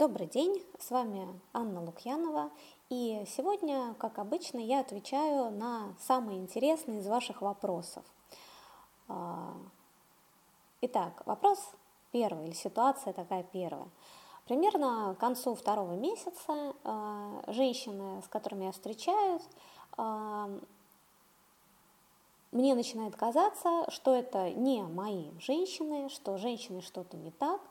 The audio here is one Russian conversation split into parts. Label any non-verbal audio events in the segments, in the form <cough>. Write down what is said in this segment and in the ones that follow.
Добрый день, с вами Анна Лукьянова, и сегодня, как обычно, я отвечаю на самые интересные из ваших вопросов. А, итак, вопрос первый, или ситуация такая первая. Примерно к концу второго месяца а, женщины, с которыми я встречаюсь, а, мне начинает казаться, что это не мои женщины, что женщины что-то не так –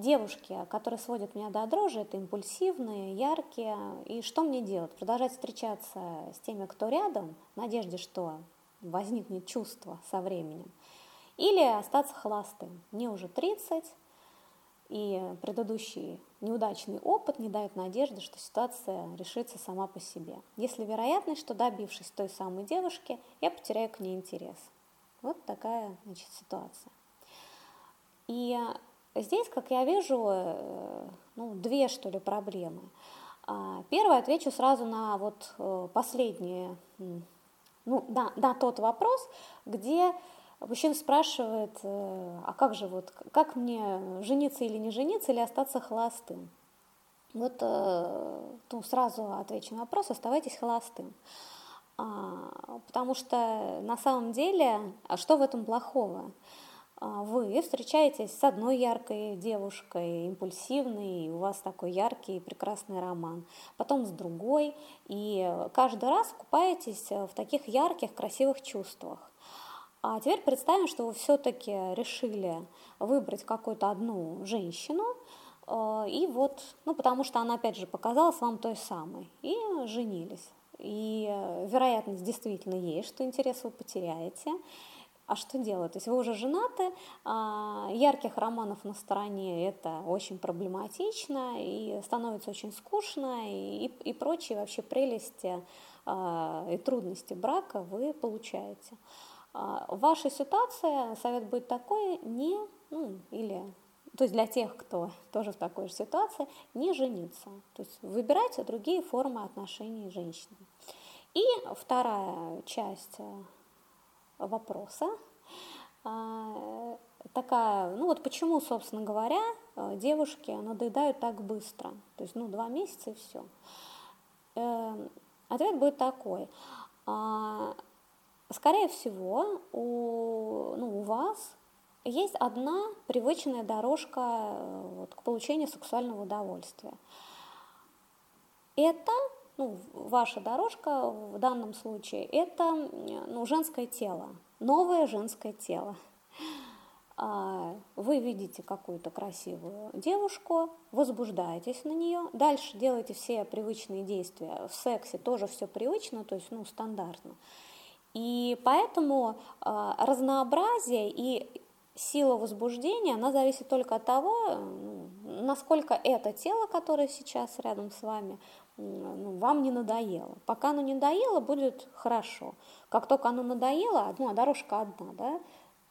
Девушки, которые сводят меня до дрожи, это импульсивные, яркие. И что мне делать? Продолжать встречаться с теми, кто рядом, в надежде, что возникнет чувство со временем. Или остаться холостым. Мне уже 30, и предыдущий неудачный опыт не дает надежды, что ситуация решится сама по себе. Если вероятность, что добившись той самой девушки, я потеряю к ней интерес. Вот такая значит, ситуация. И Здесь, как я вижу, э, ну, две, что ли, проблемы. А, первое, отвечу сразу на вот э, последнее, ну, на, на тот вопрос, где мужчина спрашивает, э, а как же вот, как мне жениться или не жениться, или остаться холостым? Вот ну, сразу отвечу на вопрос, оставайтесь холостым. А, потому что на самом деле, а что в этом плохого? А, вы встречаетесь с одной яркой девушкой, импульсивной, и у вас такой яркий и прекрасный роман, потом с другой, и каждый раз купаетесь в таких ярких, красивых чувствах. А теперь представим, что вы все-таки решили выбрать какую-то одну женщину, а, и вот, ну, потому что она, опять же, показалась вам той самой, и женились. И вероятность действительно есть, что интерес вы потеряете, а что делать? То есть вы уже женаты, а, ярких романов на стороне это очень проблематично и становится очень скучно, и, и прочие вообще прелести а, и трудности брака вы получаете. А, в вашей ситуации совет будет такой, не, ну, или то есть для тех, кто тоже в такой же ситуации, не жениться. То есть выбирайте другие формы отношений с женщинами. И вторая часть вопроса. А, такая, ну вот почему, собственно говоря, э, девушки надоедают так быстро, то есть, ну, два месяца и все. Эм, ответ будет такой. А, скорее всего, у, ну, у вас есть одна привычная дорожка э, вот, к получению сексуального удовольствия. Это ну, ваша дорожка в данном случае, это ну, женское тело, новое женское тело. А, вы видите какую-то красивую девушку, возбуждаетесь на нее, дальше делаете все привычные действия. В сексе тоже все привычно, то есть ну, стандартно. И поэтому а, разнообразие и сила возбуждения, она зависит только от того, ну, насколько это тело, которое сейчас рядом с вами, ну, вам не надоело. Пока оно не надоело, будет хорошо. Как только оно надоело, ну, а дорожка одна, да,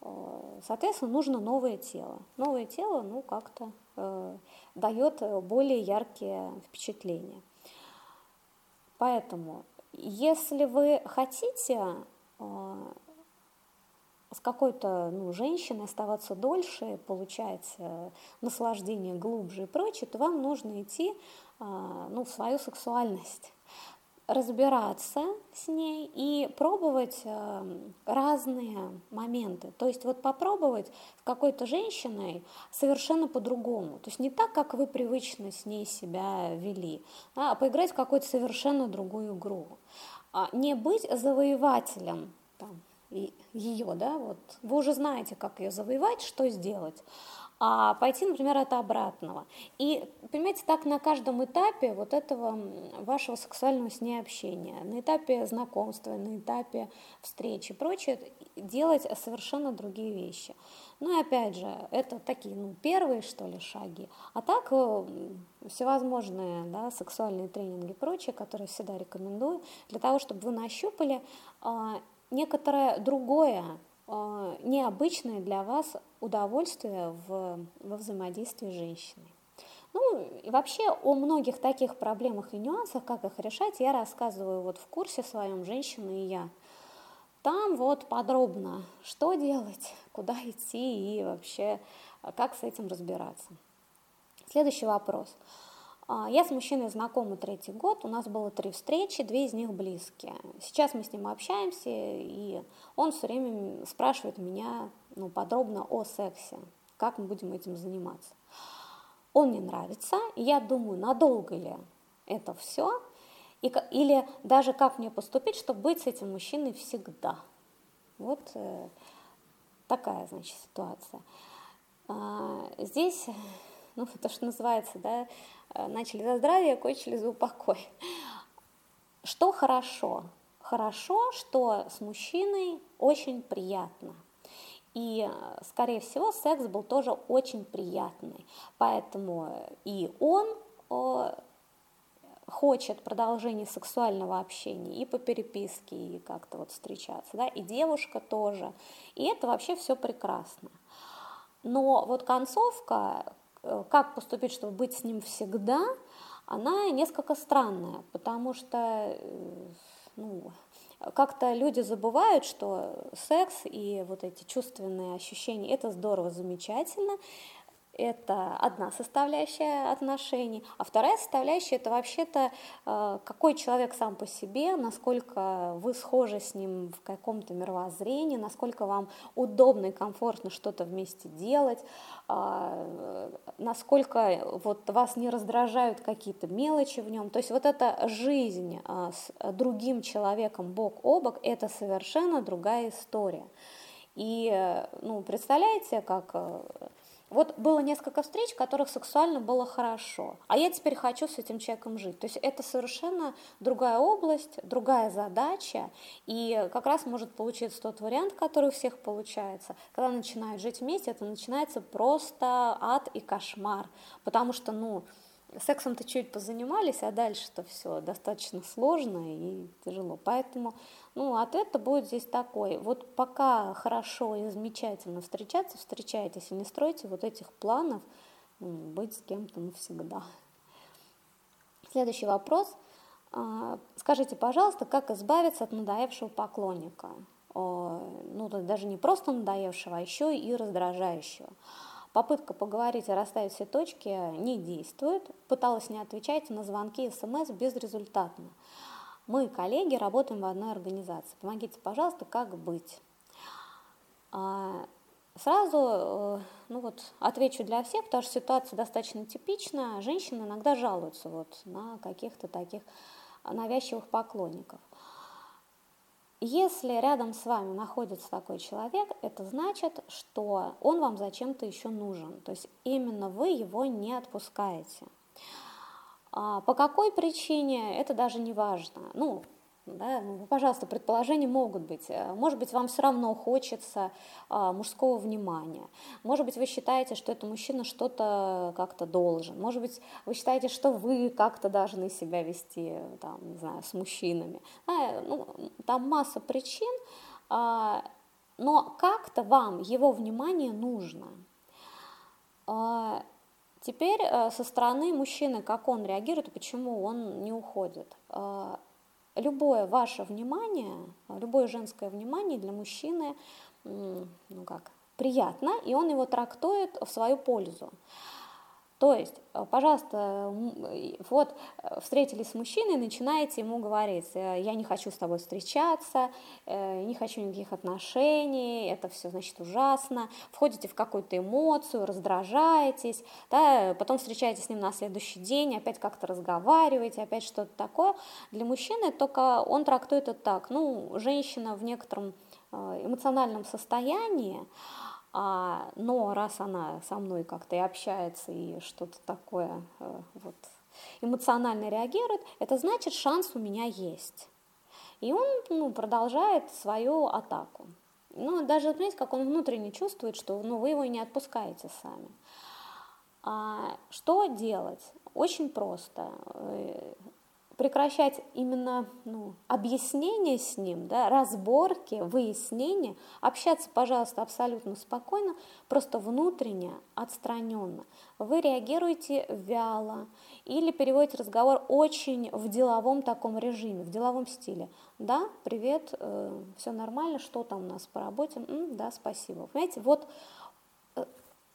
э, соответственно, нужно новое тело. Новое тело, ну, как-то э, дает более яркие впечатления. Поэтому, если вы хотите э, с какой-то ну, женщиной оставаться дольше, получать э, наслаждение глубже и прочее, то вам нужно идти э, ну, в свою сексуальность разбираться с ней и пробовать э, разные моменты. То есть вот попробовать с какой-то женщиной совершенно по-другому. То есть не так, как вы привычно с ней себя вели, а поиграть в какую-то совершенно другую игру. А не быть завоевателем там, ее, да, вот вы уже знаете, как ее завоевать, что сделать, а пойти, например, от обратного. И, понимаете, так на каждом этапе вот этого вашего сексуального с ней общения, на этапе знакомства, на этапе встречи и прочее, делать совершенно другие вещи. Ну и опять же, это такие, ну, первые, что ли, шаги. А так э, всевозможные, да, сексуальные тренинги и прочее, которые всегда рекомендую, для того, чтобы вы нащупали а, некоторое другое, необычное для вас удовольствие в, во взаимодействии с женщиной. Ну и вообще о многих таких проблемах и нюансах, как их решать, я рассказываю вот в курсе своем «Женщина и я». Там вот подробно, что делать, <laughs> куда идти и вообще как с этим разбираться. Следующий вопрос. А, я с мужчиной знакома третий год, у нас было три встречи, две из них близкие. Сейчас мы с ним общаемся, и он все время спрашивает меня ну, подробно о сексе, как мы будем этим заниматься. Он мне нравится, и я думаю, надолго ли это все, и, или даже как мне поступить, чтобы быть с этим мужчиной всегда. Вот э, такая, значит, ситуация. А, здесь, ну, то, что называется, да, Э, начали за здравие, кончили за упокой. Что хорошо? Хорошо, что с мужчиной очень приятно. И, э, скорее всего, секс был тоже очень приятный. Поэтому и он хочет продолжения сексуального общения и по переписке, и как-то вот встречаться, да, и девушка тоже. И это вообще все прекрасно. Но вот концовка, Э, как поступить, чтобы быть с ним всегда, она несколько странная, потому что э, ну, как-то люди забывают, что секс и вот эти чувственные ощущения – это здорово, замечательно, это одна составляющая отношений, а вторая составляющая это вообще-то э, какой человек сам по себе, насколько вы схожи с ним в каком-то мировоззрении, насколько вам удобно и комфортно что-то вместе делать, э, насколько вот вас не раздражают какие-то мелочи в нем. То есть вот эта жизнь э, с другим человеком бок о бок – это совершенно другая история. И ну, представляете, как вот было несколько встреч, которых сексуально было хорошо, а я теперь хочу с этим человеком жить. То есть это совершенно другая область, другая задача, и как раз может получиться тот вариант, который у всех получается. Когда начинают жить вместе, это начинается просто ад и кошмар, потому что, ну, сексом-то чуть позанимались, а дальше-то все достаточно сложно и тяжело. Поэтому ну, ответ-то будет здесь такой. Вот пока хорошо и замечательно встречаться, встречайтесь и не стройте вот этих планов быть с кем-то навсегда. Следующий вопрос. А, скажите, пожалуйста, как избавиться от надоевшего поклонника? Ну, даже не просто надоевшего, а еще и раздражающего. Попытка поговорить и расставить все точки не действует. Пыталась не отвечать на звонки и смс безрезультатно. Мы, коллеги, работаем в одной организации. Помогите, пожалуйста, как быть? А, сразу э, ну вот, отвечу для всех, потому что ситуация достаточно типичная. Женщины иногда жалуются вот на каких-то таких навязчивых поклонников. Если рядом с вами находится такой человек, это значит, что он вам зачем-то еще нужен. То есть именно вы его не отпускаете. А по какой причине, это даже не важно. Ну, да, ну, пожалуйста, предположения могут быть. Э, может быть, вам все равно хочется а, мужского внимания. Может быть, вы считаете, что этот мужчина что-то как-то должен. Может быть, вы считаете, что вы как-то должны себя вести, там, не знаю, с мужчинами. А, ну, там масса причин, а, но как-то вам его внимание нужно. А, теперь э, со стороны мужчины, как он реагирует почему он не уходит. Любое ваше внимание, любое женское внимание для мужчины, ну как, приятно, и он его трактует в свою пользу. То есть, э, пожалуйста, вот э, встретились с мужчиной, начинаете ему говорить, «Э, я не хочу с тобой встречаться, не хочу никаких отношений, это все, значит, ужасно, входите в какую-то эмоцию, раздражаетесь, да, потом встречаетесь с ним на следующий день, опять как-то разговариваете, опять что-то такое. Для мужчины только он трактует это так, ну, женщина в некотором эмоциональном состоянии, а, но раз она со мной как-то и общается, и что-то такое э, вот, эмоционально реагирует, это значит, шанс у меня есть. И он ну, продолжает свою атаку. Ну, даже, понимаете, как он внутренне чувствует, что ну, вы его не отпускаете сами. А, что делать? Очень просто. Прекращать именно ну, объяснение с ним, да, разборки, выяснения, общаться, пожалуйста, абсолютно спокойно, просто внутренне, отстраненно. Вы реагируете вяло или переводите разговор очень в деловом таком режиме, в деловом стиле. Да, привет, э, все нормально, что там у нас по работе? М, да, спасибо. Понимаете, вот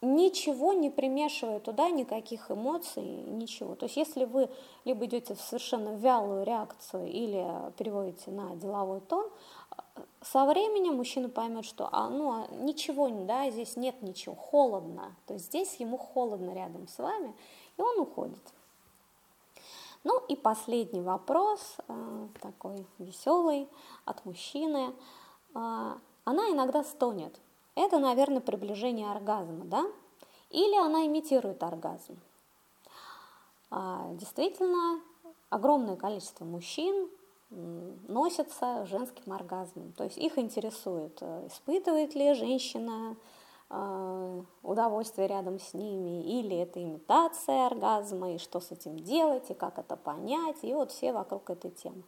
ничего не примешивая туда, никаких эмоций, ничего. То есть если вы либо идете в совершенно вялую реакцию или переводите на деловой тон, со временем мужчина поймет, что а, ну, а ничего, да, здесь нет ничего, холодно. То есть здесь ему холодно рядом с вами, и он уходит. Ну и последний вопрос, э, такой веселый, от мужчины. Э, она иногда стонет. Это, наверное, приближение оргазма, да? Или она имитирует оргазм. А, действительно, огромное количество мужчин носятся женским оргазмом. То есть их интересует, э, испытывает ли женщина э, удовольствие рядом с ними, или это имитация оргазма, и что с этим делать, и как это понять, и вот все вокруг этой темы.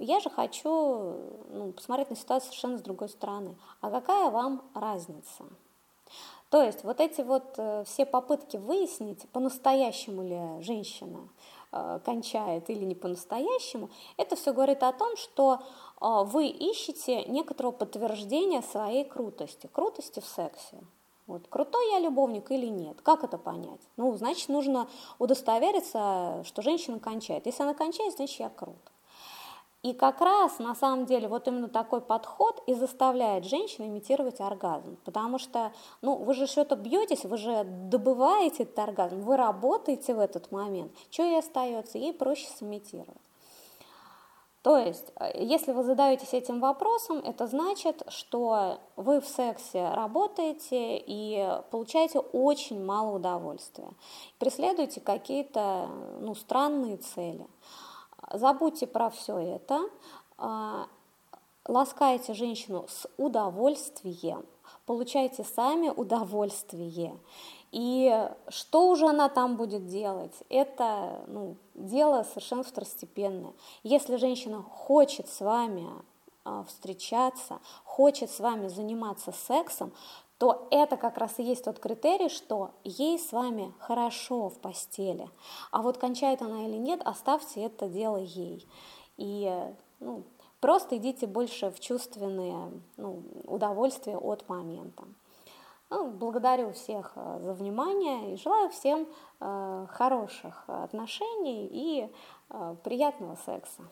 Я же хочу ну, посмотреть на ситуацию совершенно с другой стороны. А какая вам разница? То есть вот эти вот э, все попытки выяснить, по-настоящему ли женщина Э, кончает или не по-настоящему, это все говорит о том, что э, вы ищете некоторого подтверждения своей крутости, крутости в сексе. Вот, крутой я любовник или нет? Как это понять? Ну, значит, нужно удостовериться, что женщина кончает. Если она кончает, значит, я крут. И как раз на самом деле вот именно такой подход и заставляет женщин имитировать оргазм, потому что ну, вы же что-то бьетесь, вы же добываете этот оргазм, вы работаете в этот момент, что ей остается, ей проще сымитировать. То есть, э, если вы задаетесь этим вопросом, это значит, что вы в сексе работаете и получаете очень мало удовольствия, преследуете какие-то ну, странные цели – Забудьте про все это, а, ласкайте женщину с удовольствием, получайте сами удовольствие. И что уже она там будет делать, это ну, дело совершенно второстепенное. Если женщина хочет с вами а, встречаться, хочет с вами заниматься сексом, то это как раз и есть тот критерий, что ей с вами хорошо в постели. А вот кончает она или нет, оставьте это дело ей. И ну, просто идите больше в чувственные ну, удовольствия от момента. Ну, благодарю всех э, за внимание и желаю всем э, хороших отношений и э, приятного секса.